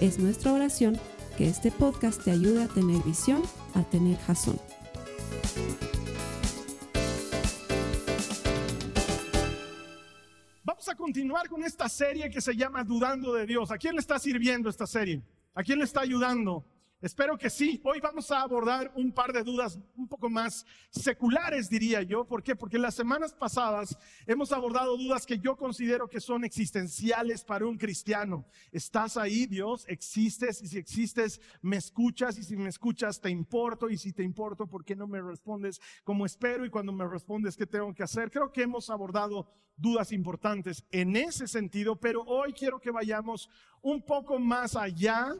Es nuestra oración que este podcast te ayude a tener visión, a tener jazón. Vamos a continuar con esta serie que se llama Dudando de Dios. ¿A quién le está sirviendo esta serie? ¿A quién le está ayudando? Espero que sí. Hoy vamos a abordar un par de dudas un poco más seculares, diría yo. ¿Por qué? Porque las semanas pasadas hemos abordado dudas que yo considero que son existenciales para un cristiano. ¿Estás ahí, Dios? ¿Existes? Y si existes, me escuchas. Y si me escuchas, te importo. Y si te importo, ¿por qué no me respondes como espero? Y cuando me respondes, ¿qué tengo que hacer? Creo que hemos abordado dudas importantes en ese sentido, pero hoy quiero que vayamos un poco más allá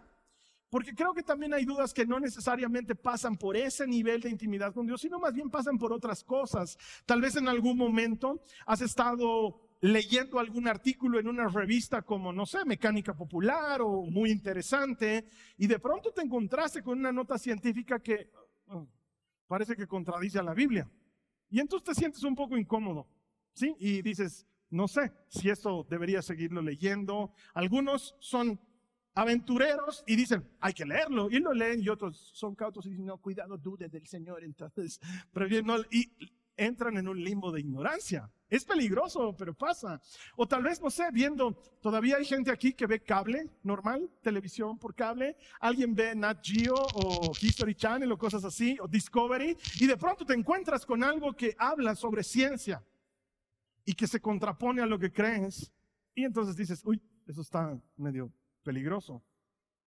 porque creo que también hay dudas que no necesariamente pasan por ese nivel de intimidad con Dios, sino más bien pasan por otras cosas. Tal vez en algún momento has estado leyendo algún artículo en una revista como, no sé, Mecánica Popular o muy interesante, y de pronto te encontraste con una nota científica que oh, parece que contradice a la Biblia. Y entonces te sientes un poco incómodo, ¿sí? Y dices, no sé si esto debería seguirlo leyendo. Algunos son aventureros y dicen, hay que leerlo, y lo leen, y otros son cautos y dicen, no, cuidado, dude del Señor, entonces, previendo, y entran en un limbo de ignorancia. Es peligroso, pero pasa. O tal vez, no sé, viendo, todavía hay gente aquí que ve cable normal, televisión por cable, alguien ve Nat Geo o History Channel o cosas así, o Discovery, y de pronto te encuentras con algo que habla sobre ciencia y que se contrapone a lo que crees, y entonces dices, uy, eso está medio peligroso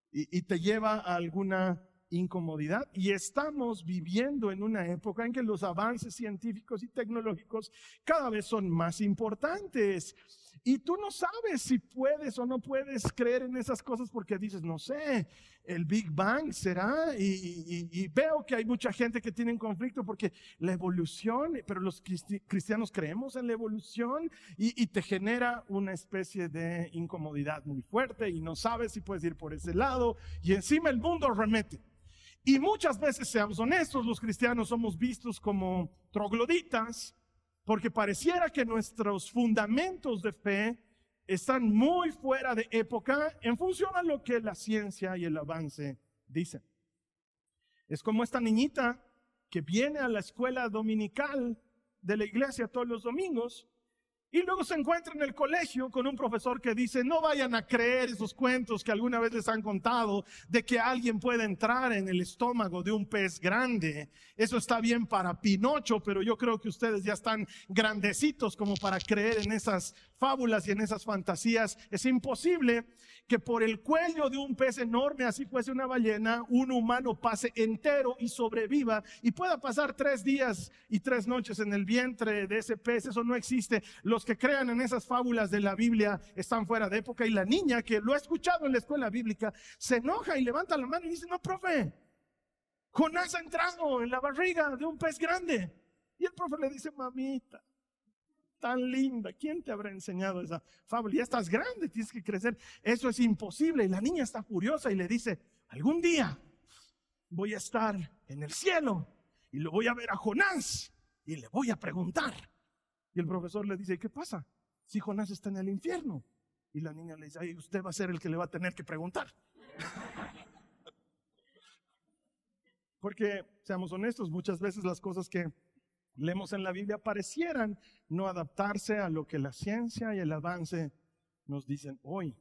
y, te lleva a alguna incomodidad. Y estamos viviendo en una época en que los avances científicos y tecnológicos cada vez son más importantes. Y tú no sabes si puedes o no puedes creer en esas cosas porque dices, no sé, el Big Bang será. Y, veo que hay mucha gente que tiene un conflicto porque la evolución, pero los cristianos creemos en la evolución y, te genera una especie de incomodidad muy fuerte y no sabes si puedes ir por ese lado. Y encima el mundo remete. Y muchas veces, seamos honestos, los cristianos somos vistos como trogloditas porque pareciera que nuestros fundamentos de fe están muy fuera de época en función a lo que la ciencia y el avance dicen. Es como esta niñita que viene a la escuela dominical de la iglesia todos los domingos y luego se encuentra en el colegio con un profesor que dice, no vayan a creer esos cuentos que alguna vez les han contado de que alguien puede entrar en el estómago de un pez grande. Eso está bien para Pinocho, pero yo creo que ustedes ya están grandecitos como para creer en esas fábulas y en esas fantasías. Es imposible que por el cuello de un pez enorme, así fuese una ballena, un humano pase entero y sobreviva y pueda pasar tres días y tres noches en el vientre de ese pez. Eso no existe. Los que crean en esas fábulas de la Biblia están fuera de época y la niña que lo ha escuchado en la escuela bíblica se enoja y levanta la mano y dice, no, profe, Jonás ha entrado en la barriga de un pez grande. Y el profe le dice, mamita, tan linda. ¿Quién te habrá enseñado esa fábula? Ya estás grande, tienes que crecer. Eso es imposible. Y la niña está furiosa y le dice, algún día voy a estar en el cielo y lo voy a ver a Jonás y le voy a preguntar. Y el profesor le dice, ¿qué pasa? Si Jonás está en el infierno. Y la niña le dice, Ay, usted va a ser el que le va a tener que preguntar. Porque, seamos honestos, muchas veces las cosas que leemos en la Biblia parecieran no adaptarse a lo que la ciencia y el avance nos dicen hoy.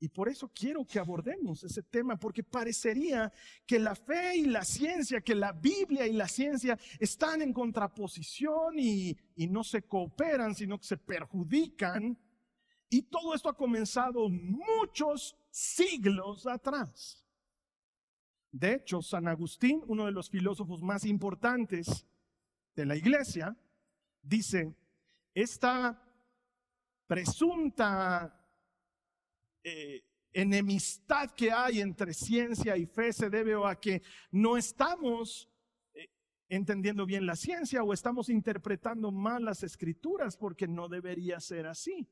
Y por eso quiero que abordemos ese tema, porque parecería que la fe y la ciencia, que la Biblia y la ciencia están en contraposición y, y no se cooperan, sino que se perjudican. Y todo esto ha comenzado muchos siglos atrás. De hecho, San Agustín, uno de los filósofos más importantes de la iglesia, dice, esta presunta eh, enemistad que hay entre ciencia y fe se debe a que no estamos eh, entendiendo bien la ciencia o estamos interpretando mal las escrituras porque no debería ser así.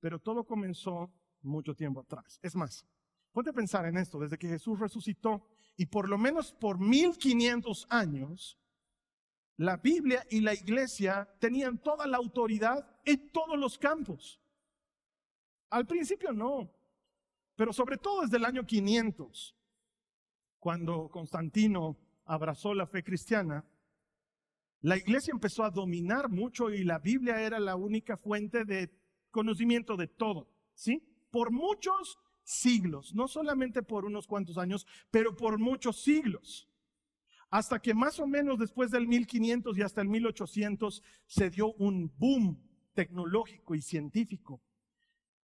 Pero todo comenzó mucho tiempo atrás. Es más, ponte a pensar en esto, desde que Jesús resucitó y por lo menos por 1500 años, la Biblia y la iglesia tenían toda la autoridad en todos los campos. Al principio no, pero sobre todo desde el año 500, cuando Constantino abrazó la fe cristiana, la iglesia empezó a dominar mucho y la Biblia era la única fuente de conocimiento de todo, ¿sí? Por muchos siglos, no solamente por unos cuantos años, pero por muchos siglos. Hasta que más o menos después del 1500 y hasta el 1800 se dio un boom tecnológico y científico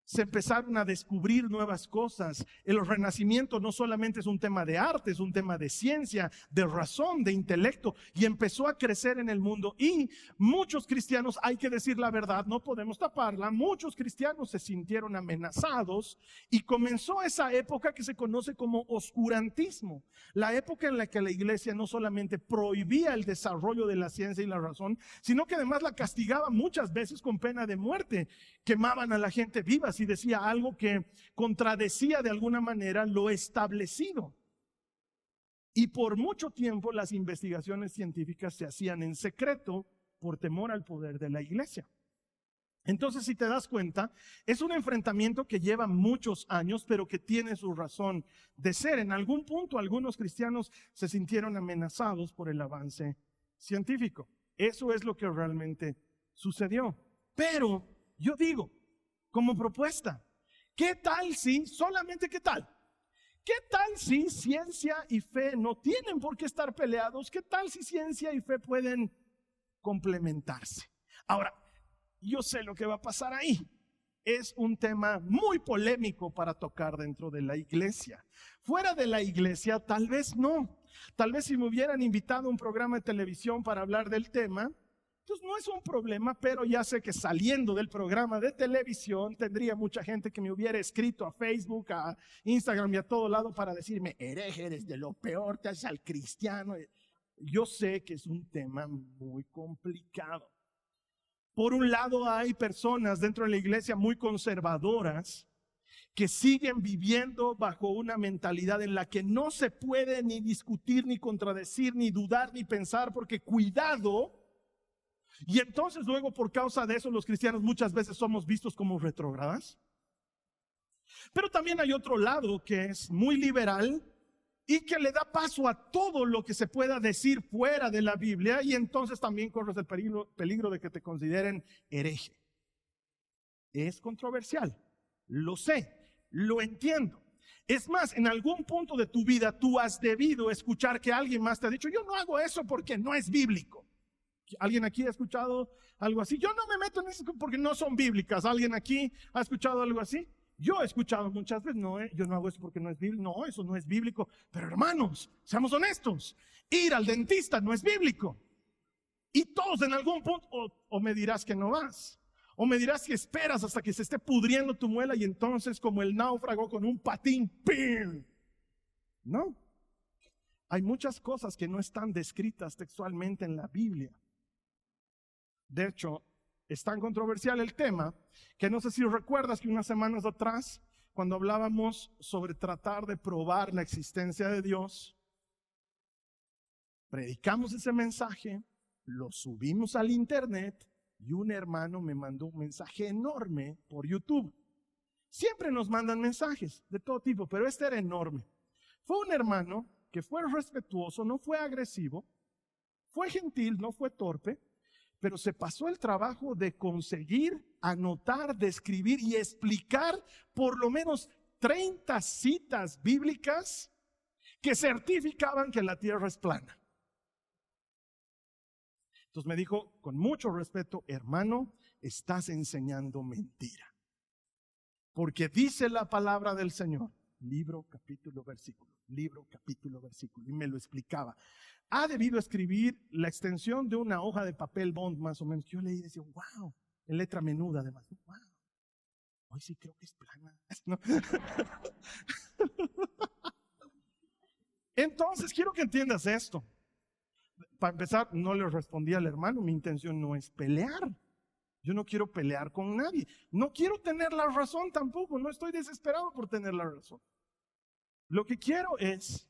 se empezaron a descubrir nuevas cosas. El renacimiento no solamente es un tema de arte, es un tema de ciencia, de razón, de intelecto, y empezó a crecer en el mundo. Y muchos cristianos, hay que decir la verdad, no podemos taparla, muchos cristianos se sintieron amenazados y comenzó esa época que se conoce como oscurantismo, la época en la que la iglesia no solamente prohibía el desarrollo de la ciencia y la razón, sino que además la castigaba muchas veces con pena de muerte, quemaban a la gente viva y decía algo que contradecía de alguna manera lo establecido. Y por mucho tiempo las investigaciones científicas se hacían en secreto por temor al poder de la iglesia. Entonces, si te das cuenta, es un enfrentamiento que lleva muchos años, pero que tiene su razón de ser. En algún punto, algunos cristianos se sintieron amenazados por el avance científico. Eso es lo que realmente sucedió. Pero yo digo, como propuesta. ¿Qué tal si, solamente qué tal? ¿Qué tal si ciencia y fe no tienen por qué estar peleados? ¿Qué tal si ciencia y fe pueden complementarse? Ahora, yo sé lo que va a pasar ahí. Es un tema muy polémico para tocar dentro de la iglesia. Fuera de la iglesia, tal vez no. Tal vez si me hubieran invitado a un programa de televisión para hablar del tema, entonces no es un problema, pero ya sé que saliendo del programa de televisión tendría mucha gente que me hubiera escrito a Facebook, a Instagram y a todo lado para decirme, hereje, eres de lo peor, te haces al cristiano. Yo sé que es un tema muy complicado. Por un lado hay personas dentro de la iglesia muy conservadoras que siguen viviendo bajo una mentalidad en la que no se puede ni discutir, ni contradecir, ni dudar, ni pensar, porque cuidado, y entonces luego por causa de eso los cristianos muchas veces somos vistos como retrógradas. Pero también hay otro lado que es muy liberal y que le da paso a todo lo que se pueda decir fuera de la Biblia y entonces también corres el peligro, peligro de que te consideren hereje. Es controversial, lo sé, lo entiendo. Es más, en algún punto de tu vida tú has debido escuchar que alguien más te ha dicho, yo no hago eso porque no es bíblico. ¿Alguien aquí ha escuchado algo así? Yo no me meto en eso porque no son bíblicas. ¿Alguien aquí ha escuchado algo así? Yo he escuchado muchas veces, no, eh, yo no hago eso porque no es bíblico. No, eso no es bíblico. Pero hermanos, seamos honestos. Ir al dentista no es bíblico. Y todos en algún punto, o, me dirás que no vas. O me dirás que esperas hasta que se esté pudriendo tu muela y entonces como el náufrago con un patín, ¡pim! No. Hay muchas cosas que no están descritas textualmente en la Biblia. De hecho, es tan controversial el tema que no sé si recuerdas que unas semanas atrás, cuando hablábamos sobre tratar de probar la existencia de Dios, predicamos ese mensaje, lo subimos al internet y un hermano me mandó un mensaje enorme por YouTube. Siempre nos mandan mensajes de todo tipo, pero este era enorme. Fue un hermano que fue respetuoso, no fue agresivo, fue gentil, no fue torpe, pero se pasó el trabajo de conseguir anotar, describir y explicar por lo menos 30 citas bíblicas que certificaban que la tierra es plana. Entonces me dijo con mucho respeto, hermano, estás enseñando mentira. Porque dice la palabra del Señor, libro, capítulo, versículo, libro, capítulo, versículo, y me lo explicaba ha debido escribir la extensión de una hoja de papel bond más o menos. Yo leí y decía, wow, en letra menuda además, wow. Hoy sí creo que es plana. Entonces, quiero que entiendas esto. Para empezar, no le respondí al hermano, mi intención no es pelear. Yo no quiero pelear con nadie. No quiero tener la razón tampoco. No estoy desesperado por tener la razón. Lo que quiero es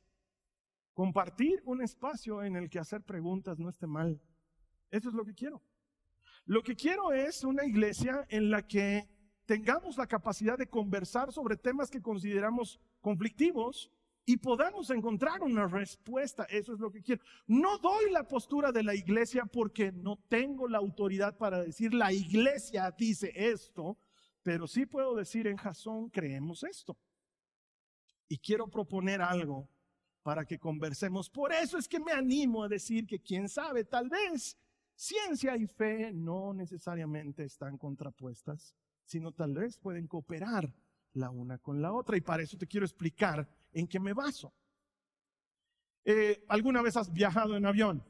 compartir un espacio en el que hacer preguntas no esté mal. Eso es lo que quiero. Lo que quiero es una iglesia en la que tengamos la capacidad de conversar sobre temas que consideramos conflictivos y podamos encontrar una respuesta. Eso es lo que quiero. No doy la postura de la iglesia porque no tengo la autoridad para decir la iglesia dice esto, pero sí puedo decir en Jasón creemos esto. Y quiero proponer algo para que conversemos. Por eso es que me animo a decir que quién sabe, tal vez ciencia y fe no necesariamente están contrapuestas, sino tal vez pueden cooperar la una con la otra. Y para eso te quiero explicar en qué me baso. Eh, ¿Alguna vez has viajado en avión?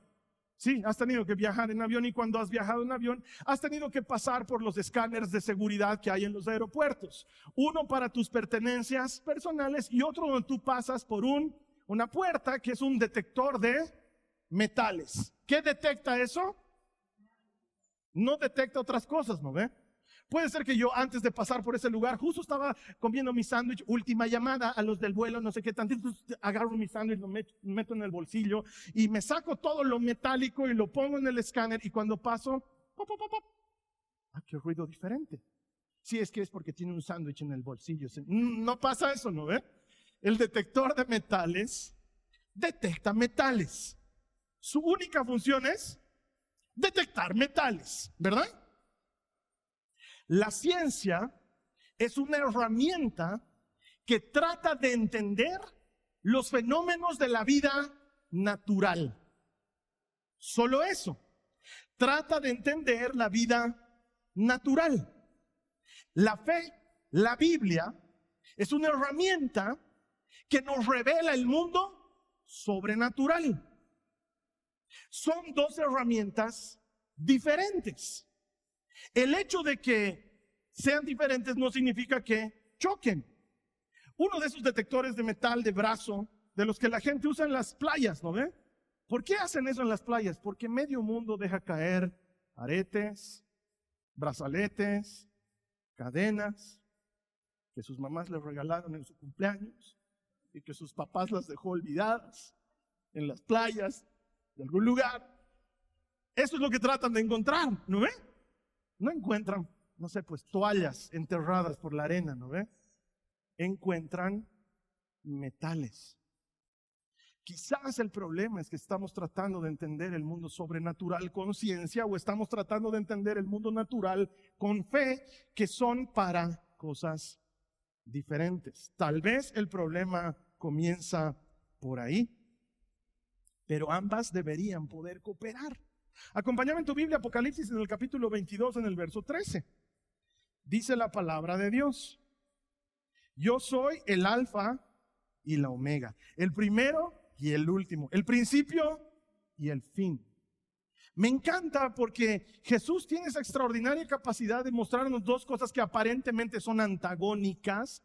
Sí, has tenido que viajar en avión y cuando has viajado en avión has tenido que pasar por los escáneres de seguridad que hay en los aeropuertos. Uno para tus pertenencias personales y otro donde tú pasas por un, una puerta que es un detector de metales. ¿Qué detecta eso? No detecta otras cosas, ¿no ve? Puede ser que yo antes de pasar por ese lugar, justo estaba comiendo mi sándwich, última llamada a los del vuelo, no sé qué tantito, agarro mi sándwich, lo meto, en el bolsillo y me saco todo lo metálico y lo pongo en el escáner y cuando paso, pop, pop, pop, ah, qué ruido diferente. Sí, es que es porque tiene un sándwich en el bolsillo. No pasa eso, ¿no ve? El detector de metales detecta metales. Su única función es detectar metales, ¿verdad? La ciencia es una herramienta que trata de entender los fenómenos de la vida natural. Solo eso. Trata de entender la vida natural. La fe, la Biblia, es una herramienta que nos revela el mundo sobrenatural. Son dos herramientas diferentes. El hecho de que sean diferentes no significa que choquen. Uno de esos detectores de metal de brazo, de los que la gente usa en las playas, ¿no ve? ¿Por qué hacen eso en las playas? Porque medio mundo deja caer aretes, brazaletes, cadenas que sus mamás les regalaron en su cumpleaños y que sus papás las dejó olvidadas en las playas de algún lugar. Eso es lo que tratan de encontrar, ¿no ve? no encuentran, no sé, pues toallas enterradas por la arena, ¿no ve? Encuentran metales. Quizás el problema es que estamos tratando de entender el mundo sobrenatural con ciencia o estamos tratando de entender el mundo natural con fe, que son para cosas diferentes. Tal vez el problema comienza por ahí, pero ambas deberían poder cooperar. Acompáñame en tu Biblia, Apocalipsis en el capítulo 22, en el verso 13. Dice la palabra de Dios. Yo soy el alfa y la omega, el primero y el último, el principio y el fin. Me encanta porque Jesús tiene esa extraordinaria capacidad de mostrarnos dos cosas que aparentemente son antagónicas,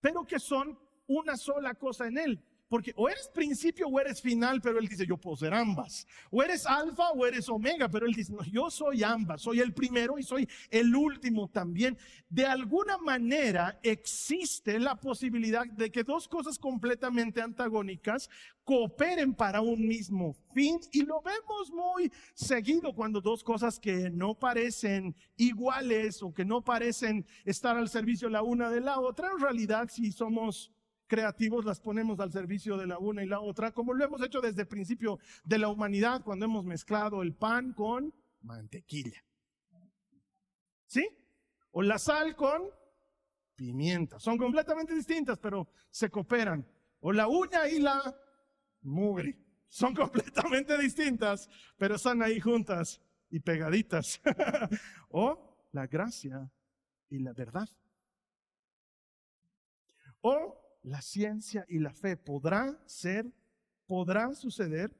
pero que son una sola cosa en Él. Porque o eres principio o eres final, pero él dice, yo puedo ser ambas. O eres alfa o eres omega, pero él dice, no, yo soy ambas, soy el primero y soy el último también. De alguna manera existe la posibilidad de que dos cosas completamente antagónicas cooperen para un mismo fin y lo vemos muy seguido cuando dos cosas que no parecen iguales o que no parecen estar al servicio la una de la otra, en realidad si somos creativos las ponemos al servicio de la una y la otra, como lo hemos hecho desde el principio de la humanidad cuando hemos mezclado el pan con mantequilla. ¿Sí? O la sal con pimienta. Son completamente distintas, pero se cooperan. O la uña y la mugre. Son completamente distintas, pero están ahí juntas y pegaditas. o la gracia y la verdad. O la ciencia y la fe podrá ser, podrá suceder.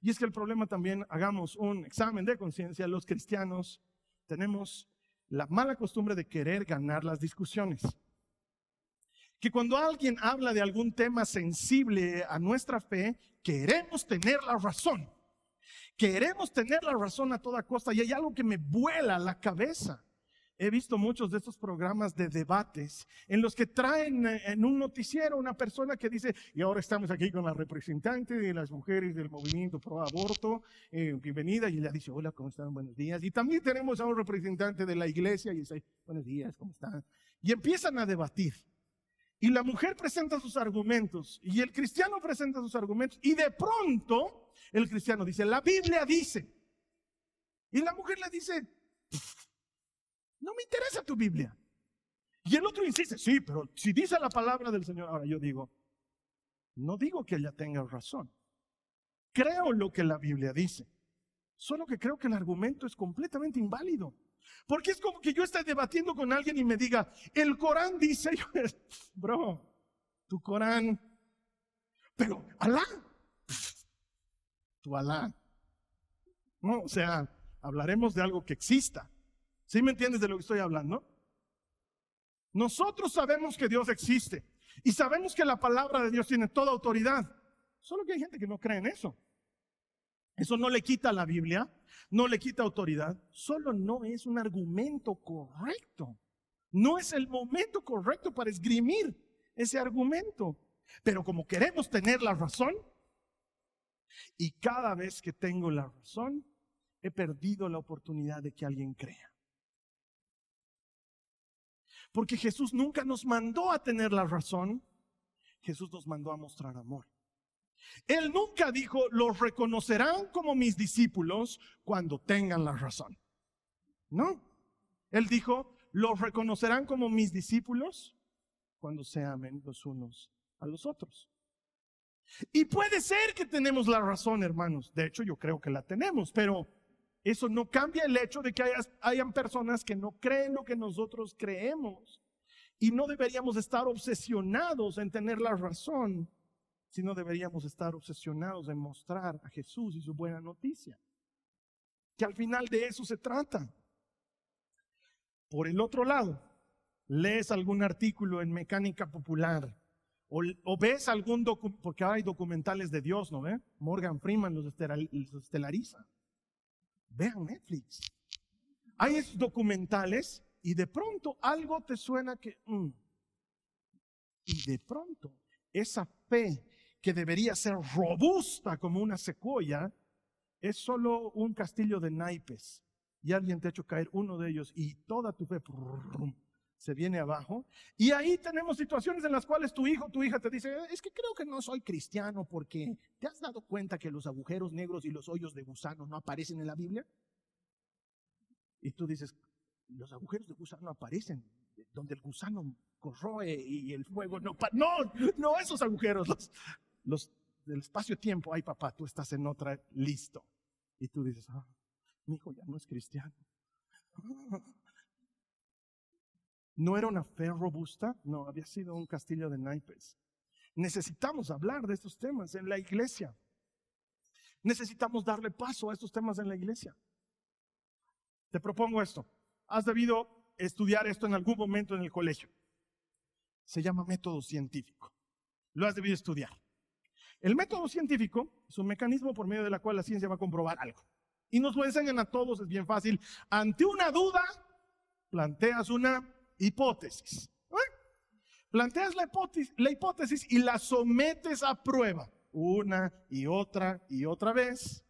Y es que el problema también, hagamos un examen de conciencia, los cristianos tenemos la mala costumbre de querer ganar las discusiones. Que cuando alguien habla de algún tema sensible a nuestra fe, queremos tener la razón. Queremos tener la razón a toda costa y hay algo que me vuela la cabeza. He visto muchos de estos programas de debates en los que traen eh, en un noticiero una persona que dice, y ahora estamos aquí con la representante de las mujeres del movimiento pro aborto, eh, bienvenida, y ella dice, hola, ¿cómo están? Buenos días. Y también tenemos a un representante de la iglesia y dice, buenos días, ¿cómo están? Y empiezan a debatir. Y la mujer presenta sus argumentos y el cristiano presenta sus argumentos y de pronto el cristiano dice, la Biblia dice. Y la mujer le dice, no me interesa tu Biblia. Y el otro insiste, sí, pero si dice la palabra del Señor, ahora yo digo, no digo que ella tenga razón. Creo lo que la Biblia dice. Solo que creo que el argumento es completamente inválido. Porque es como que yo esté debatiendo con alguien y me diga, el Corán dice, bro, tu Corán, pero Alá, tu Alá. No, o sea, hablaremos de algo que exista. ¿Sí me entiendes de lo que estoy hablando? Nosotros sabemos que Dios existe y sabemos que la palabra de Dios tiene toda autoridad. Solo que hay gente que no cree en eso. Eso no le quita la Biblia, no le quita autoridad, solo no es un argumento correcto. No es el momento correcto para esgrimir ese argumento. Pero como queremos tener la razón, y cada vez que tengo la razón, he perdido la oportunidad de que alguien crea. Porque Jesús nunca nos mandó a tener la razón, Jesús nos mandó a mostrar amor. Él nunca dijo, los reconocerán como mis discípulos cuando tengan la razón. No. Él dijo, los reconocerán como mis discípulos cuando se amen los unos a los otros. Y puede ser que tenemos la razón, hermanos. De hecho, yo creo que la tenemos, pero eso no cambia el hecho de que hayan personas que no creen lo que nosotros creemos. Y no deberíamos estar obsesionados en tener la razón, sino deberíamos estar obsesionados en mostrar a Jesús y su buena noticia. Que al final de eso se trata. Por el otro lado, lees algún artículo en mecánica popular o, ves algún documental, porque hay documentales de Dios, ¿no ve? Morgan Freeman los, estelariza. Vean Netflix. Hay documentales y de pronto algo te suena que... Mm, y de pronto esa fe que debería ser robusta como una secuoya es solo un castillo de naipes. Y alguien te ha hecho caer uno de ellos y toda tu fe se viene abajo. Y ahí tenemos situaciones en las cuales tu hijo, tu hija te dice, es que creo que no soy cristiano porque ¿te has dado cuenta que los agujeros negros y los hoyos de gusano no aparecen en la Biblia? Y tú dices, los agujeros de gusano aparecen donde el gusano corroe y el fuego no... No, no esos agujeros, los, los del espacio-tiempo. Ay papá, tú estás en otra, listo. Y tú dices, ah, mi hijo ya no es cristiano. ¿No era una fe robusta? No, había sido un castillo de naipes. Necesitamos hablar de estos temas en la iglesia. Necesitamos darle paso a estos temas en la iglesia. Te propongo esto. Has debido estudiar esto en algún momento en el colegio. Se llama método científico. Lo has debido estudiar. El método científico es un mecanismo por medio de la cual la ciencia va a comprobar algo. Y nos lo enseñan a todos, es bien fácil. Ante una duda, planteas una hipótesis. Planteas la hipótesis, y la sometes a prueba una y otra y otra vez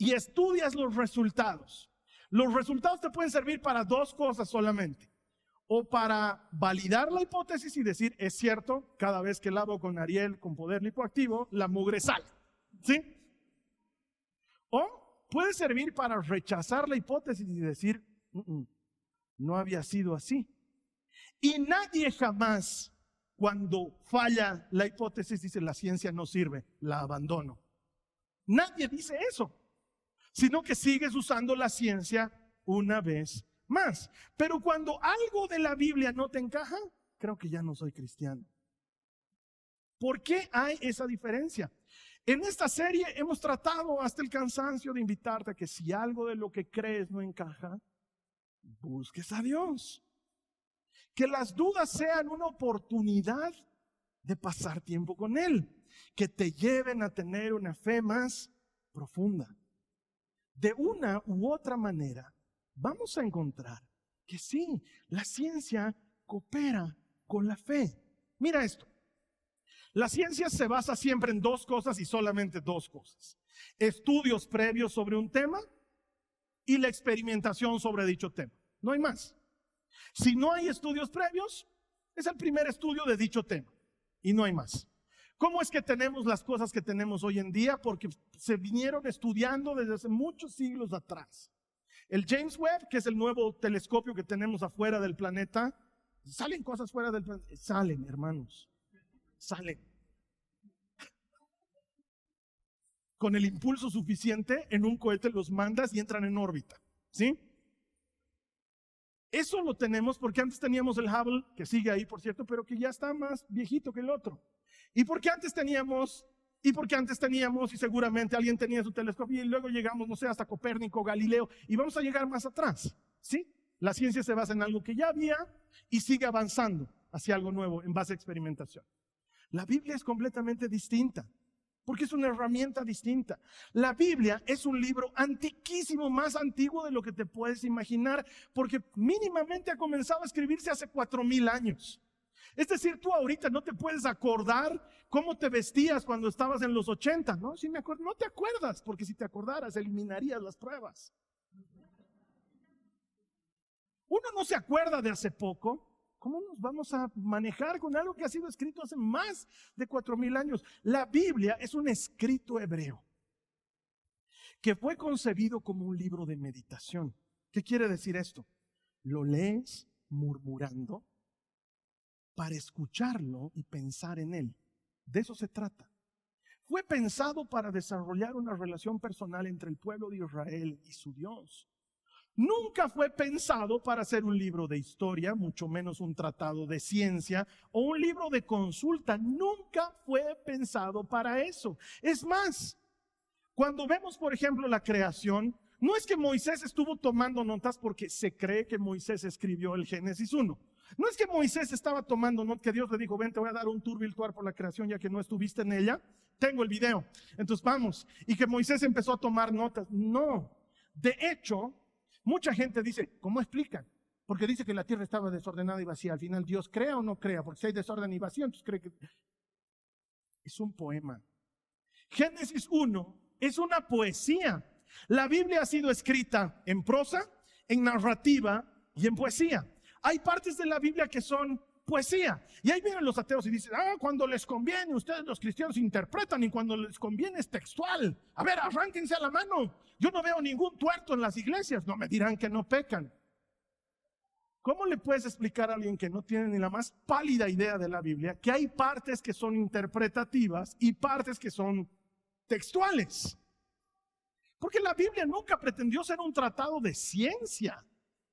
y estudias los resultados. Los resultados te pueden servir para dos cosas solamente. O para validar la hipótesis y decir, es cierto, cada vez que lavo con Ariel con poder lipoactivo, la mugre sale. ¿Sí? O puede servir para rechazar la hipótesis y decir, no había sido así. Y nadie jamás, cuando falla la hipótesis, dice la ciencia no sirve, la abandono. Nadie dice eso, sino que sigues usando la ciencia una vez más. Pero cuando algo de la Biblia no te encaja, creo que ya no soy cristiano. ¿Por qué hay esa diferencia? En esta serie hemos tratado hasta el cansancio de invitarte a que si algo de lo que crees no encaja, busques a Dios. Que las dudas sean una oportunidad de pasar tiempo con Él, que te lleven a tener una fe más profunda. De una u otra manera, vamos a encontrar que sí, la ciencia coopera con la fe. Mira esto. La ciencia se basa siempre en dos cosas y solamente dos cosas. Estudios previos sobre un tema y la experimentación sobre dicho tema. No hay más. Si no hay estudios previos, es el primer estudio de dicho tema y no hay más. ¿Cómo es que tenemos las cosas que tenemos hoy en día? Porque se vinieron estudiando desde hace muchos siglos atrás. El James Webb, que es el nuevo telescopio que tenemos afuera del planeta, salen cosas fuera del planeta. Salen, hermanos. Salen. Con el impulso suficiente, en un cohete los mandas y entran en órbita. ¿Sí? Eso lo tenemos porque antes teníamos el Hubble, que sigue ahí, por cierto, pero que ya está más viejito que el otro. Y porque antes teníamos, y porque antes teníamos, y seguramente alguien tenía su telescopio, y luego llegamos, no sé, hasta Copérnico, Galileo, y vamos a llegar más atrás. ¿Sí? La ciencia se basa en algo que ya había y sigue avanzando hacia algo nuevo en base a experimentación. La Biblia es completamente distinta porque es una herramienta distinta. La Biblia es un libro antiquísimo, más antiguo de lo que te puedes imaginar, porque mínimamente ha comenzado a escribirse hace cuatro mil años. Es decir, tú ahorita no te puedes acordar cómo te vestías cuando estabas en los 80, ¿no? Me no te acuerdas, porque si te acordaras, eliminarías las pruebas. Uno no se acuerda de hace poco, ¿Cómo nos vamos a manejar con algo que ha sido escrito hace más de cuatro mil años? La Biblia es un escrito hebreo que fue concebido como un libro de meditación. ¿Qué quiere decir esto? Lo lees murmurando para escucharlo y pensar en él. De eso se trata. Fue pensado para desarrollar una relación personal entre el pueblo de Israel y su Dios nunca fue pensado para ser un libro de historia, mucho menos un tratado de ciencia o un libro de consulta. Nunca fue pensado para eso. Es más, cuando vemos, por ejemplo, la creación, no es que Moisés estuvo tomando notas porque se cree que Moisés escribió el Génesis 1. No es que Moisés estaba tomando notas, que Dios le dijo, ven, te voy a dar un tour virtual por la creación ya que no estuviste en ella. Tengo el video. Entonces vamos. Y que Moisés empezó a tomar notas. No. De hecho, Mucha gente dice, ¿cómo explican? Porque dice que la tierra estaba desordenada y vacía. Al final, ¿Dios crea o no crea? Porque si hay desorden y vacío, entonces cree que... Es un poema. Génesis 1 es una poesía. La Biblia ha sido escrita en prosa, en narrativa y en poesía. Hay partes de la Biblia que son poesía. Y ahí vienen los ateos y dicen, ah, cuando les conviene, ustedes los cristianos interpretan y cuando les conviene es textual. A ver, arránquense a la mano. Yo no veo ningún tuerto en las iglesias. No me dirán que no pecan. ¿Cómo le puedes explicar a alguien que no tiene ni la más pálida idea de la Biblia que hay partes que son interpretativas y partes que son textuales? Porque la Biblia nunca pretendió ser un tratado de ciencia.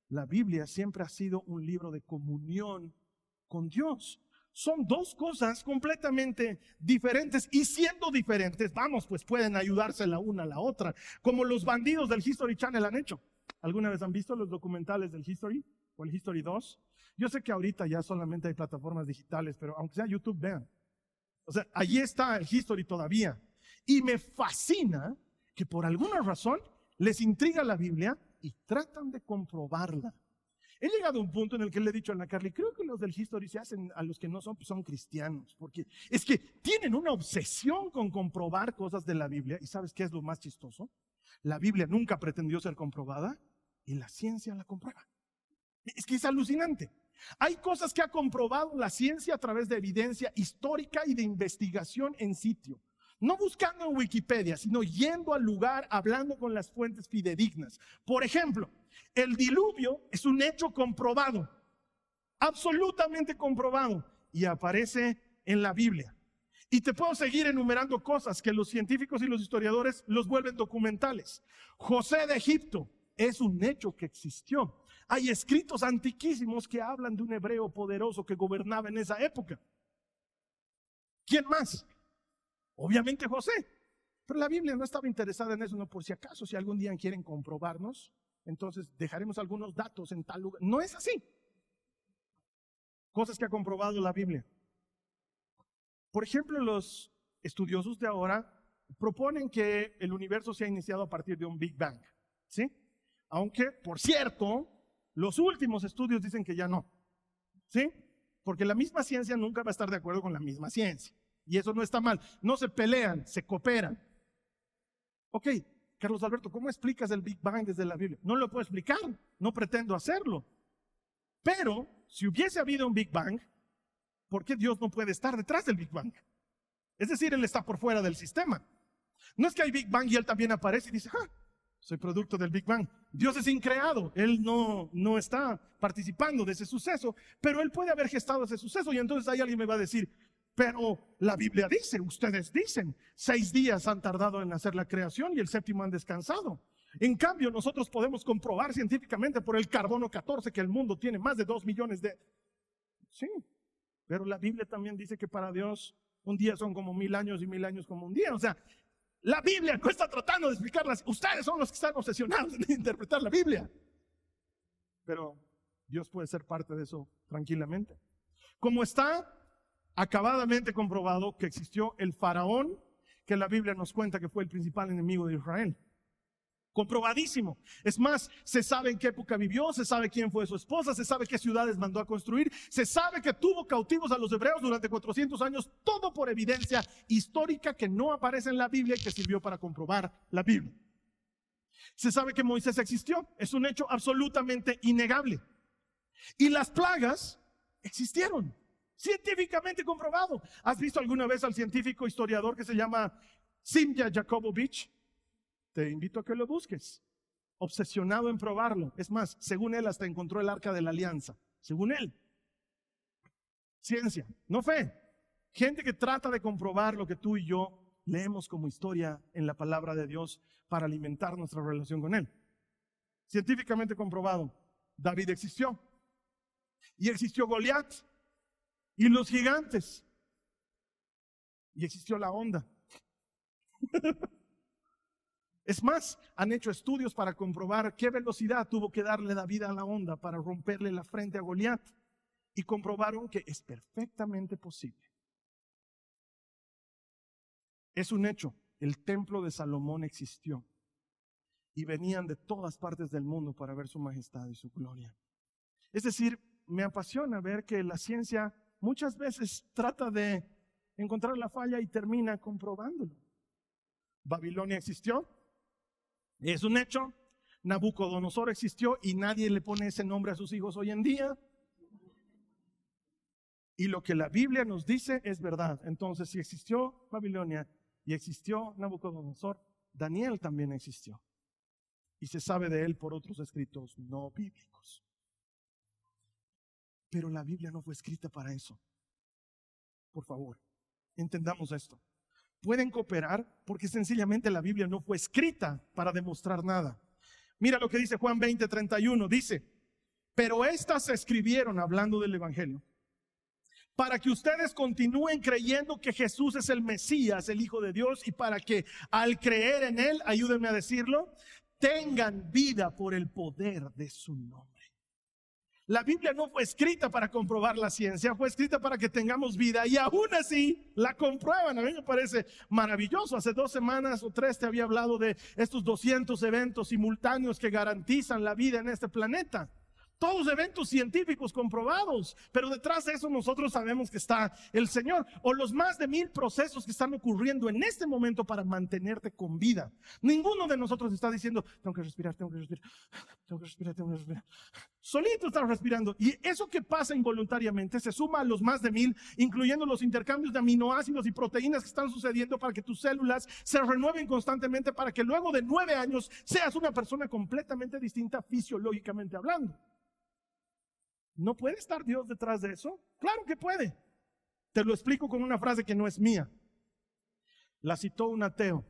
La Biblia siempre ha sido un libro de comunión con Dios. Son dos cosas completamente diferentes y siendo diferentes, vamos, pues pueden ayudarse la una a la otra, como los bandidos del History Channel han hecho. ¿Alguna vez han visto los documentales del History o el History 2? Yo sé que ahorita ya solamente hay plataformas digitales, pero aunque sea YouTube, vean. O sea, allí está el History todavía. Y me fascina que por alguna razón les intriga la Biblia y tratan de comprobarla. He llegado a un punto en el que le he dicho a Ana Carly, creo que los del History se hacen a los que no son, pues son cristianos, porque es que tienen una obsesión con comprobar cosas de la Biblia. ¿Y sabes qué es lo más chistoso? La Biblia nunca pretendió ser comprobada y la ciencia la comprueba. Es que es alucinante. Hay cosas que ha comprobado la ciencia a través de evidencia histórica y de investigación en sitio. No buscando en Wikipedia, sino yendo al lugar, hablando con las fuentes fidedignas. Por ejemplo, el diluvio es un hecho comprobado, absolutamente comprobado, y aparece en la Biblia. Y te puedo seguir enumerando cosas que los científicos y los historiadores los vuelven documentales. José de Egipto es un hecho que existió. Hay escritos antiquísimos que hablan de un hebreo poderoso que gobernaba en esa época. ¿Quién más? Obviamente José. Pero la Biblia no estaba interesada en eso, no por si acaso, si algún día quieren comprobarnos, entonces dejaremos algunos datos en tal lugar. No es así. Cosas que ha comprobado la Biblia. Por ejemplo, los estudiosos de ahora proponen que el universo se ha iniciado a partir de un Big Bang. ¿Sí? Aunque, por cierto, los últimos estudios dicen que ya no. ¿Sí? Porque la misma ciencia nunca va a estar de acuerdo con la misma ciencia. Y eso no está mal. No se pelean, se cooperan. Ok, Carlos Alberto, ¿cómo explicas el Big Bang desde la Biblia? No lo puedo explicar, no pretendo hacerlo. Pero si hubiese habido un Big Bang, ¿por qué Dios no puede estar detrás del Big Bang? Es decir, Él está por fuera del sistema. No es que hay Big Bang y Él también aparece y dice, ah, soy producto del Big Bang. Dios es increado, Él no, no está participando de ese suceso, pero Él puede haber gestado ese suceso y entonces ahí alguien me va a decir, pero la Biblia dice, ustedes dicen, seis días han tardado en hacer la creación y el séptimo han descansado. En cambio, nosotros podemos comprobar científicamente por el carbono 14 que el mundo tiene más de dos millones de... Sí, pero la Biblia también dice que para Dios un día son como mil años y mil años como un día. O sea, la Biblia no está tratando de explicarlas. Ustedes son los que están obsesionados en interpretar la Biblia. Pero Dios puede ser parte de eso tranquilamente. Como está acabadamente comprobado que existió el faraón, que la Biblia nos cuenta que fue el principal enemigo de Israel. Comprobadísimo. Es más, se sabe en qué época vivió, se sabe quién fue su esposa, se sabe qué ciudades mandó a construir, se sabe que tuvo cautivos a los hebreos durante 400 años, todo por evidencia histórica que no aparece en la Biblia y que sirvió para comprobar la Biblia. Se sabe que Moisés existió, es un hecho absolutamente innegable. Y las plagas existieron. Científicamente comprobado. ¿Has visto alguna vez al científico historiador que se llama Simja Jakobovich? Te invito a que lo busques. Obsesionado en probarlo. Es más, según él hasta encontró el arca de la alianza. Según él. Ciencia, no fe. Gente que trata de comprobar lo que tú y yo leemos como historia en la palabra de Dios para alimentar nuestra relación con Él. Científicamente comprobado, David existió. Y existió Goliat y los gigantes. Y existió la onda. Es más, han hecho estudios para comprobar qué velocidad tuvo que darle David a la onda para romperle la frente a Goliat. Y comprobaron que es perfectamente posible. Es un hecho, el templo de Salomón existió. Y venían de todas partes del mundo para ver su majestad y su gloria. Es decir, me apasiona ver que la ciencia muchas veces trata de encontrar la falla y termina comprobándolo. Babilonia existió, es un hecho. Nabucodonosor existió y nadie le pone ese nombre a sus hijos hoy en día. Y lo que la Biblia nos dice es verdad. Entonces, si existió Babilonia y existió Nabucodonosor, Daniel también existió. Y se sabe de él por otros escritos no bíblicos. Pero la Biblia no fue escrita para eso. Por favor, entendamos esto. Pueden cooperar porque sencillamente la Biblia no fue escrita para demostrar nada. Mira lo que dice Juan 20, 31. Dice, pero estas se escribieron hablando del Evangelio para que ustedes continúen creyendo que Jesús es el Mesías, el Hijo de Dios, y para que al creer en Él, ayúdenme a decirlo, tengan vida por el poder de su nombre. La Biblia no fue escrita para comprobar la ciencia, fue escrita para que tengamos vida y aún así la comprueban. A mí me parece maravilloso. Hace dos semanas o tres te había hablado de estos 200 eventos simultáneos que garantizan la vida en este planeta. Todos eventos científicos comprobados, pero detrás de eso nosotros sabemos que está el Señor o los más de mil procesos que están ocurriendo en este momento para mantenerte con vida. Ninguno de nosotros está diciendo, tengo que respirar, tengo que respirar, tengo que respirar, tengo que respirar. Solito está respirando. Y eso que pasa involuntariamente se suma a los más de mil, incluyendo los intercambios de aminoácidos y proteínas que están sucediendo para que tus células se renueven constantemente para que luego de nueve años seas una persona completamente distinta fisiológicamente hablando. ¿No puede estar Dios detrás de eso? Claro que puede. Te lo explico con una frase que no es mía. La citó un ateo.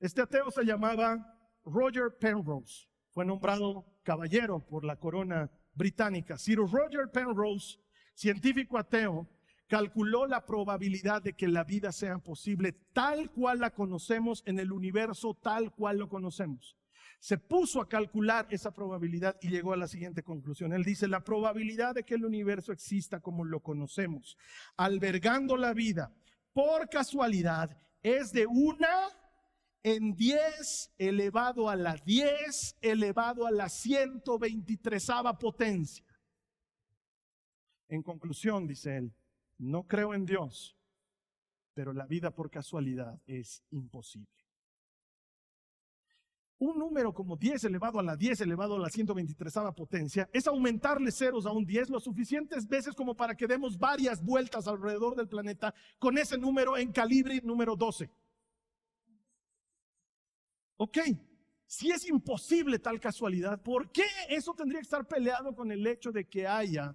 Este ateo se llamaba Roger Penrose. Fue nombrado caballero por la corona británica. Sir Roger Penrose, científico ateo, calculó la probabilidad de que la vida sea posible tal cual la conocemos en el universo tal cual lo conocemos. se puso a calcular esa probabilidad y llegó a la siguiente conclusión. Él dice, la probabilidad de que el universo exista como lo conocemos, albergando la vida por casualidad, es de una en 10 elevado a la 10 elevado a la 123 potencia. En conclusión, dice él, no creo en Dios, pero la vida por casualidad es imposible. Un número como 10 elevado a la 10 elevado a la 123 potencia es aumentarle ceros a un 10 lo suficientes veces como para que demos varias vueltas alrededor del planeta con ese número en calibre número 12. Ok, si es imposible tal casualidad, ¿por qué eso tendría que estar peleado con el hecho de que haya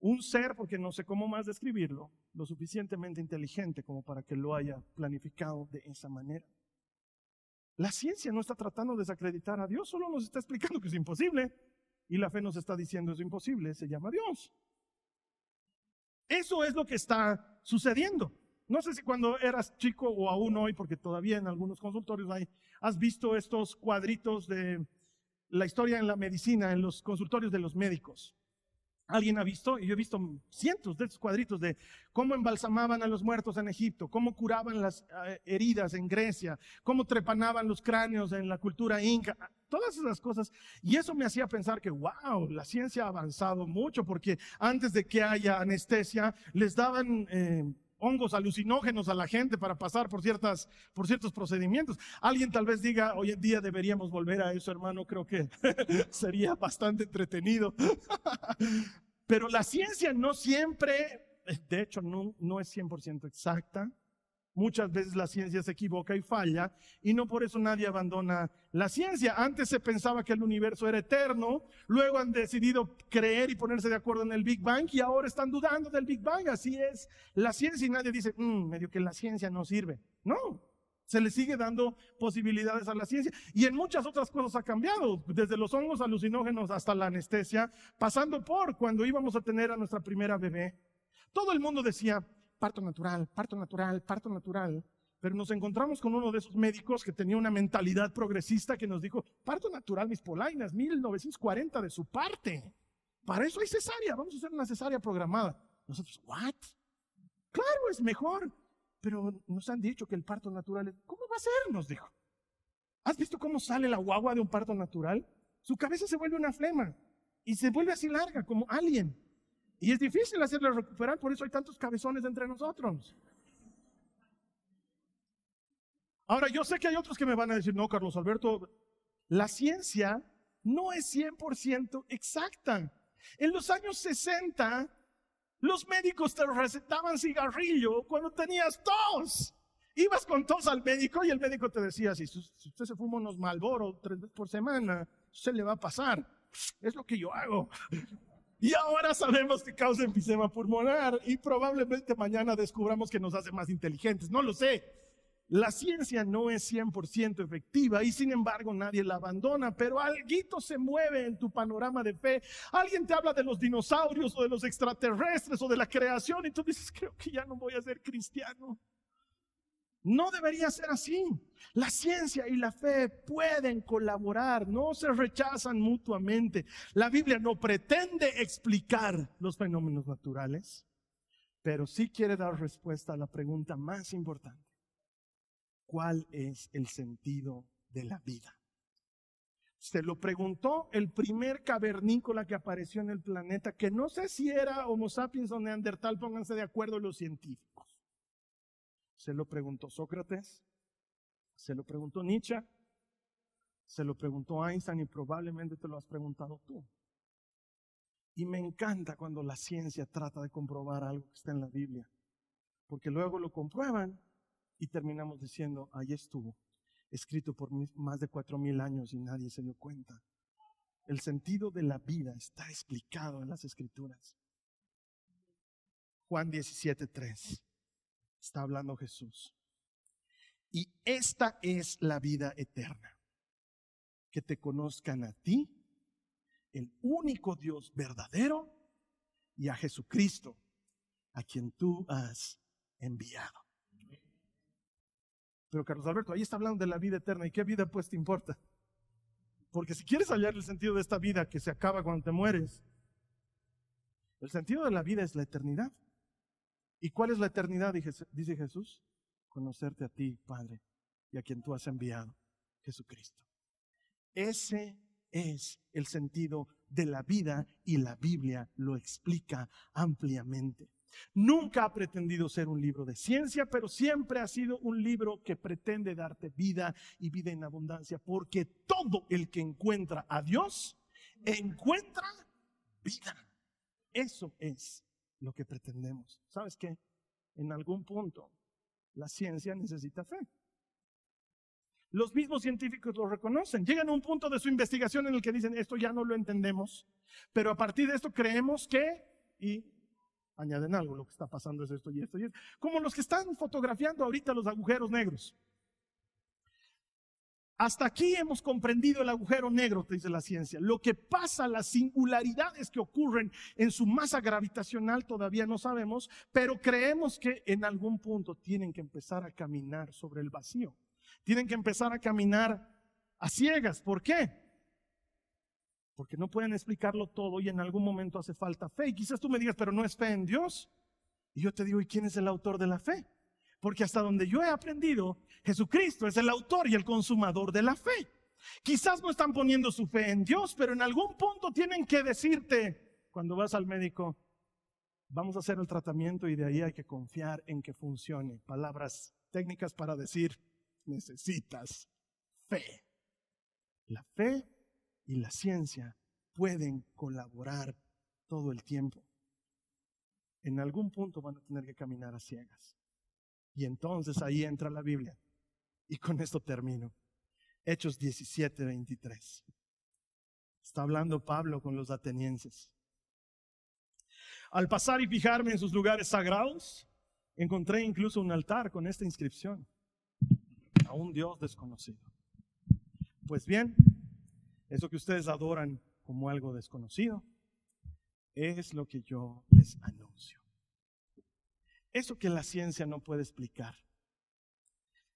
un ser, porque no sé cómo más describirlo, lo suficientemente inteligente como para que lo haya planificado de esa manera? La ciencia no está tratando de desacreditar a Dios, solo nos está explicando que es imposible. Y la fe nos está diciendo es imposible, se llama Dios. Eso es lo que está sucediendo. No sé si cuando eras chico o aún hoy, porque todavía en algunos consultorios hay, has visto estos cuadritos de la historia en la medicina, en los consultorios de los médicos. Alguien ha visto, y yo he visto cientos de estos cuadritos de cómo embalsamaban a los muertos en Egipto, cómo curaban las eh, heridas en Grecia, cómo trepanaban los cráneos en la cultura inca, todas esas cosas. Y eso me hacía pensar que, wow, la ciencia ha avanzado mucho, porque antes de que haya anestesia, les daban... Eh, hongos alucinógenos a la gente para pasar por, ciertas, por ciertos procedimientos. Alguien tal vez diga, hoy en día deberíamos volver a eso, hermano, creo que sería bastante entretenido. Pero la ciencia no siempre, de hecho, no, no es 100% exacta. Muchas veces la ciencia se equivoca y falla y no por eso nadie abandona la ciencia. Antes se pensaba que el universo era eterno, luego han decidido creer y ponerse de acuerdo en el Big Bang y ahora están dudando del Big Bang. Así es la ciencia y nadie dice, mm, medio que la ciencia no sirve. No, se le sigue dando posibilidades a la ciencia. Y en muchas otras cosas ha cambiado, desde los hongos alucinógenos hasta la anestesia, pasando por cuando íbamos a tener a nuestra primera bebé. Todo el mundo decía, parto natural, parto natural, parto natural. Pero nos encontramos con uno de esos médicos que tenía una mentalidad progresista que nos dijo, parto natural, mis polainas, 1940 de su parte. Para eso hay cesárea, vamos a hacer una cesárea programada. Nosotros, ¿what? Claro, es mejor. Pero nos han dicho que el parto natural, ¿cómo va a ser? Nos dijo. ¿Has visto cómo sale la guagua de un parto natural? Su cabeza se vuelve una flema y se vuelve así larga como alguien. Y es difícil hacerle recuperar, por eso hay tantos cabezones entre nosotros. Ahora, yo sé que hay otros que me van a decir, no, Carlos Alberto, la ciencia no es 100% exacta. En los años 60, los médicos te recetaban cigarrillo cuando tenías tos. Ibas con tos al médico y el médico te decía, si, usted se fuma unos Malboro tres veces por semana, se le va a pasar. Es lo que yo hago. Y ahora sabemos que causa enfisema pulmonar y probablemente mañana descubramos que nos hace más inteligentes. No lo sé. La ciencia no es 100% efectiva y sin embargo nadie la abandona, pero algo se mueve en tu panorama de fe. Alguien te habla de los dinosaurios o de los extraterrestres o de la creación y tú dices, creo que ya no voy a ser cristiano. No debería ser así. La ciencia y la fe pueden colaborar, no se rechazan mutuamente. La Biblia no pretende explicar los fenómenos naturales, pero sí quiere dar respuesta a la pregunta más importante. ¿Cuál es el sentido de la vida? Se lo preguntó el primer cavernícola que apareció en el planeta, que no sé si era Homo sapiens o Neandertal, pónganse de acuerdo los científicos. Se lo preguntó Sócrates, se lo preguntó Nietzsche, se lo preguntó Einstein y probablemente te lo has preguntado tú. Y me encanta cuando la ciencia trata de comprobar algo que está en la Biblia, porque luego lo comprueban y terminamos diciendo, ahí estuvo, escrito por más de cuatro mil años y nadie se dio cuenta. El sentido de la vida está explicado en las escrituras. Juan 17.3 está hablando Jesús. Y esta es la vida eterna. Que te conozcan a ti, el único Dios verdadero, y a Jesucristo, a quien tú has enviado. Pero Carlos Alberto, ahí está hablando de la vida eterna. ¿Y qué vida pues te importa? Porque si quieres hallar el sentido de esta vida que se acaba cuando te mueres, el sentido de la vida es la eternidad. ¿Y cuál es la eternidad? Dice Jesús. Conocerte a ti, Padre, y a quien tú has enviado, Jesucristo. Ese es el sentido de la vida y la Biblia lo explica ampliamente. Nunca ha pretendido ser un libro de ciencia, pero siempre ha sido un libro que pretende darte vida y vida en abundancia, porque todo el que encuentra a Dios encuentra vida. Eso es lo que pretendemos. ¿Sabes qué? En algún punto la ciencia necesita fe. Los mismos científicos lo reconocen. Llegan a un punto de su investigación en el que dicen, esto ya no lo entendemos, pero a partir de esto creemos que, y añaden algo, lo que está pasando es esto y esto y esto. Como los que están fotografiando ahorita los agujeros negros. Hasta aquí hemos comprendido el agujero negro, te dice la ciencia. Lo que pasa, las singularidades que ocurren en su masa gravitacional todavía no sabemos, pero creemos que en algún punto tienen que empezar a caminar sobre el vacío. Tienen que empezar a caminar a ciegas. ¿Por qué? Porque no pueden explicarlo todo y en algún momento hace falta fe. Y quizás tú me digas, pero no es fe en Dios. Y yo te digo, ¿y quién es el autor de la fe? Porque hasta donde yo he aprendido, Jesucristo es el autor y el consumador de la fe. Quizás no están poniendo su fe en Dios, pero en algún punto tienen que decirte, cuando vas al médico, vamos a hacer el tratamiento y de ahí hay que confiar en que funcione. Palabras técnicas para decir, necesitas fe. La fe y la ciencia pueden colaborar todo el tiempo. En algún punto van a tener que caminar a ciegas. Y entonces ahí entra la Biblia. Y con esto termino. Hechos 17, 23. Está hablando Pablo con los atenienses. Al pasar y fijarme en sus lugares sagrados, encontré incluso un altar con esta inscripción. A un Dios desconocido. Pues bien, eso que ustedes adoran como algo desconocido, es lo que yo les anuncio. Eso que la ciencia no puede explicar.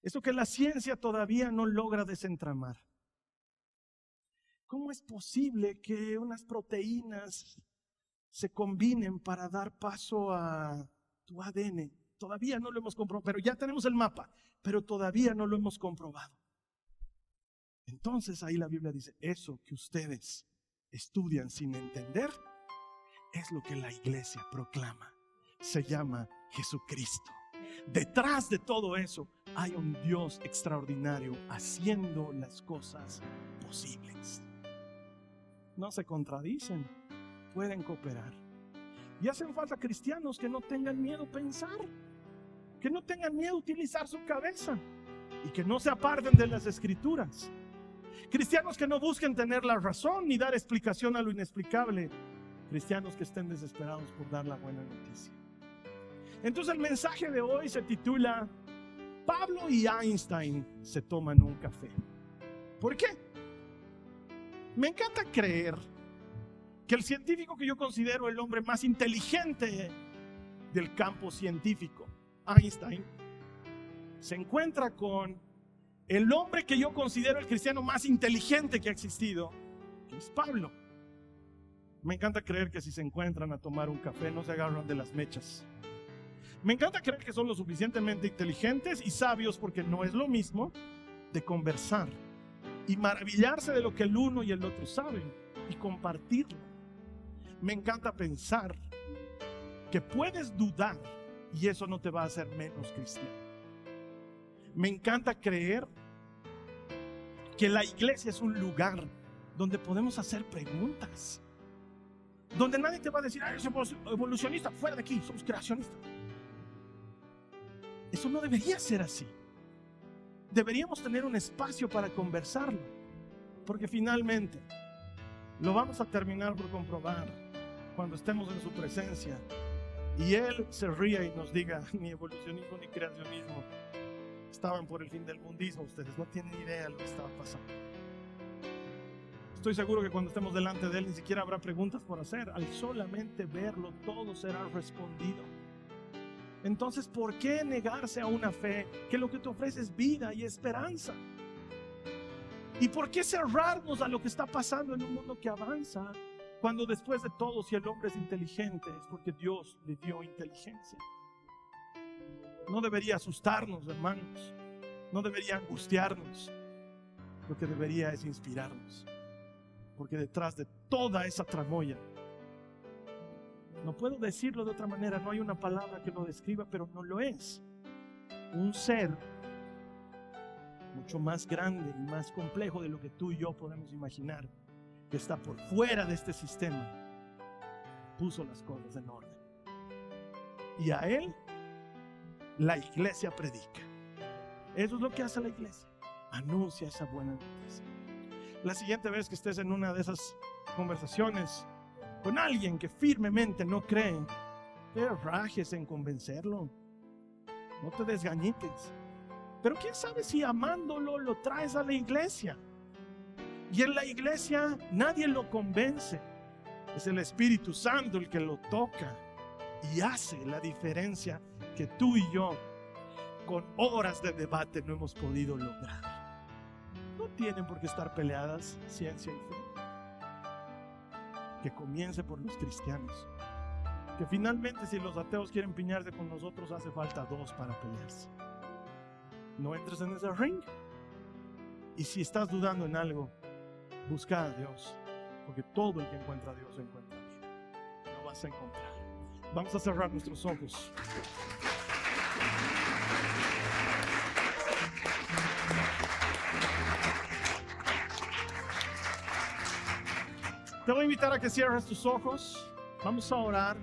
Eso que la ciencia todavía no logra desentramar. ¿Cómo es posible que unas proteínas se combinen para dar paso a tu ADN? Todavía no lo hemos comprobado, pero ya tenemos el mapa, pero todavía no lo hemos comprobado. Entonces ahí la Biblia dice, eso que ustedes estudian sin entender es lo que la iglesia proclama. Se llama Jesucristo. Detrás de todo eso hay un Dios extraordinario haciendo las cosas posibles. No se contradicen, pueden cooperar. Y hacen falta cristianos que no tengan miedo a pensar, que no tengan miedo a utilizar su cabeza y que no se aparten de las escrituras. Cristianos que no busquen tener la razón ni dar explicación a lo inexplicable. Cristianos que estén desesperados por dar la buena noticia. Entonces el mensaje de hoy se titula Pablo y Einstein se toman un café. ¿Por qué? Me encanta creer que el científico que yo considero el hombre más inteligente del campo científico, Einstein, se encuentra con el hombre que yo considero el cristiano más inteligente que ha existido, que es Pablo. Me encanta creer que si se encuentran a tomar un café no se agarran de las mechas. Me encanta creer que son lo suficientemente inteligentes y sabios porque no es lo mismo de conversar y maravillarse de lo que el uno y el otro saben y compartirlo. Me encanta pensar que puedes dudar y eso no te va a hacer menos cristiano. Me encanta creer que la iglesia es un lugar donde podemos hacer preguntas. Donde nadie te va a decir, ay, somos evolucionistas, fuera de aquí, somos creacionistas. Eso no debería ser así. Deberíamos tener un espacio para conversarlo, porque finalmente lo vamos a terminar por comprobar cuando estemos en su presencia y Él se ría y nos diga, ni evolucionismo ni creacionismo, estaban por el fin del mundismo, ustedes no tienen idea de lo que estaba pasando. Estoy seguro que cuando estemos delante de Él ni siquiera habrá preguntas por hacer, al solamente verlo todo será respondido. Entonces, ¿por qué negarse a una fe que lo que te ofrece es vida y esperanza? ¿Y por qué cerrarnos a lo que está pasando en un mundo que avanza? Cuando después de todo, si el hombre es inteligente, es porque Dios le dio inteligencia. No debería asustarnos, hermanos. No debería angustiarnos. Lo que debería es inspirarnos. Porque detrás de toda esa tramoya, no puedo decirlo de otra manera, no hay una palabra que lo describa, pero no lo es. Un ser mucho más grande y más complejo de lo que tú y yo podemos imaginar, que está por fuera de este sistema, puso las cosas en orden. Y a él la iglesia predica. Eso es lo que hace la iglesia. Anuncia esa buena noticia. La siguiente vez que estés en una de esas conversaciones con alguien que firmemente no cree, te rajes en convencerlo. No te desgañites. Pero quién sabe si amándolo lo traes a la iglesia. Y en la iglesia nadie lo convence. Es el Espíritu Santo el que lo toca y hace la diferencia que tú y yo con horas de debate no hemos podido lograr. No tienen por qué estar peleadas ciencia y fe. Que comience por los cristianos. Que finalmente si los ateos quieren piñarse con nosotros hace falta dos para pelearse. No entres en ese ring. Y si estás dudando en algo, busca a Dios. Porque todo el que encuentra a Dios encuentra vida. Lo vas a encontrar. Vamos a cerrar nuestros ojos. Te voy a invitar a que cierres tus ojos. Vamos a orar.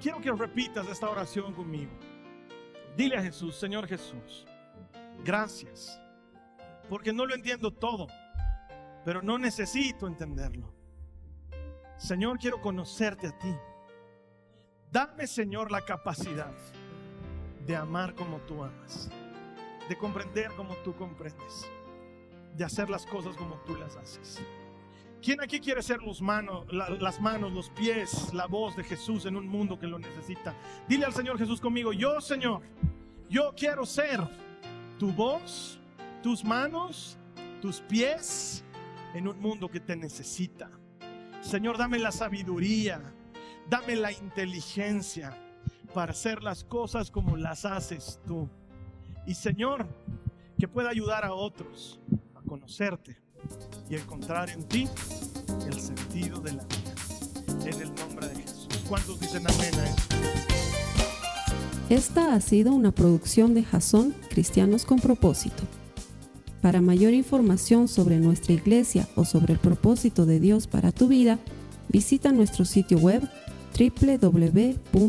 Quiero que repitas esta oración conmigo. Dile a Jesús, Señor Jesús, gracias, porque no lo entiendo todo, pero no necesito entenderlo. Señor, quiero conocerte a ti. Dame, Señor, la capacidad de amar como tú amas de comprender como tú comprendes, de hacer las cosas como tú las haces. ¿Quién aquí quiere ser los las manos, los pies, la voz de Jesús en un mundo que lo necesita? Dile al Señor Jesús conmigo, yo Señor, yo quiero ser tu voz, tus manos, tus pies en un mundo que te necesita. Señor, dame la sabiduría, dame la inteligencia para hacer las cosas como las haces tú. Y Señor, que pueda ayudar a otros a conocerte y encontrar en ti el sentido de la vida. En el nombre de Jesús. ¿Cuántos dicen a? Esta ha sido una producción de Jason Cristianos con Propósito. Para mayor información sobre nuestra iglesia o sobre el propósito de Dios para tu vida, visita nuestro sitio web www.jason.info.